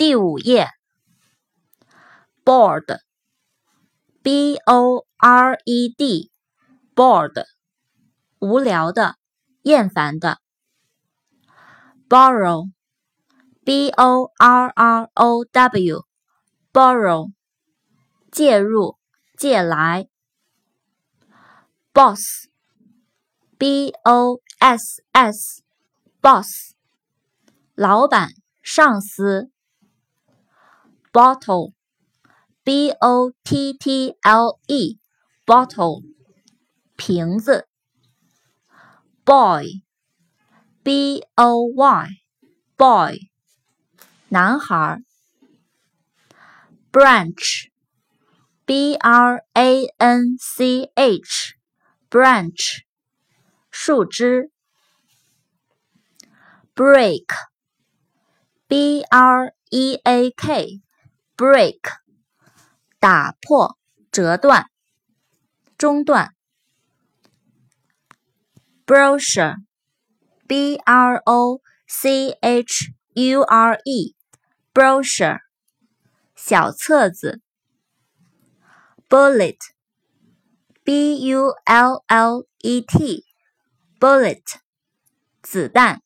第五页，bored，b o r e d，bored，无聊的，厌烦的。borrow，b o r r o w，borrow，借入，借来。boss，b o s s，boss，老板。上司 ，bottle，b o t t l e，bottle，瓶子，boy，b o y，boy，男孩，branch，b r a n c h，branch，树枝，break。b r e a break，打破、折断、中断。brochure，b r o c h u r e，brochure，小册子。bullet，b u l l e t，bullet，子弹。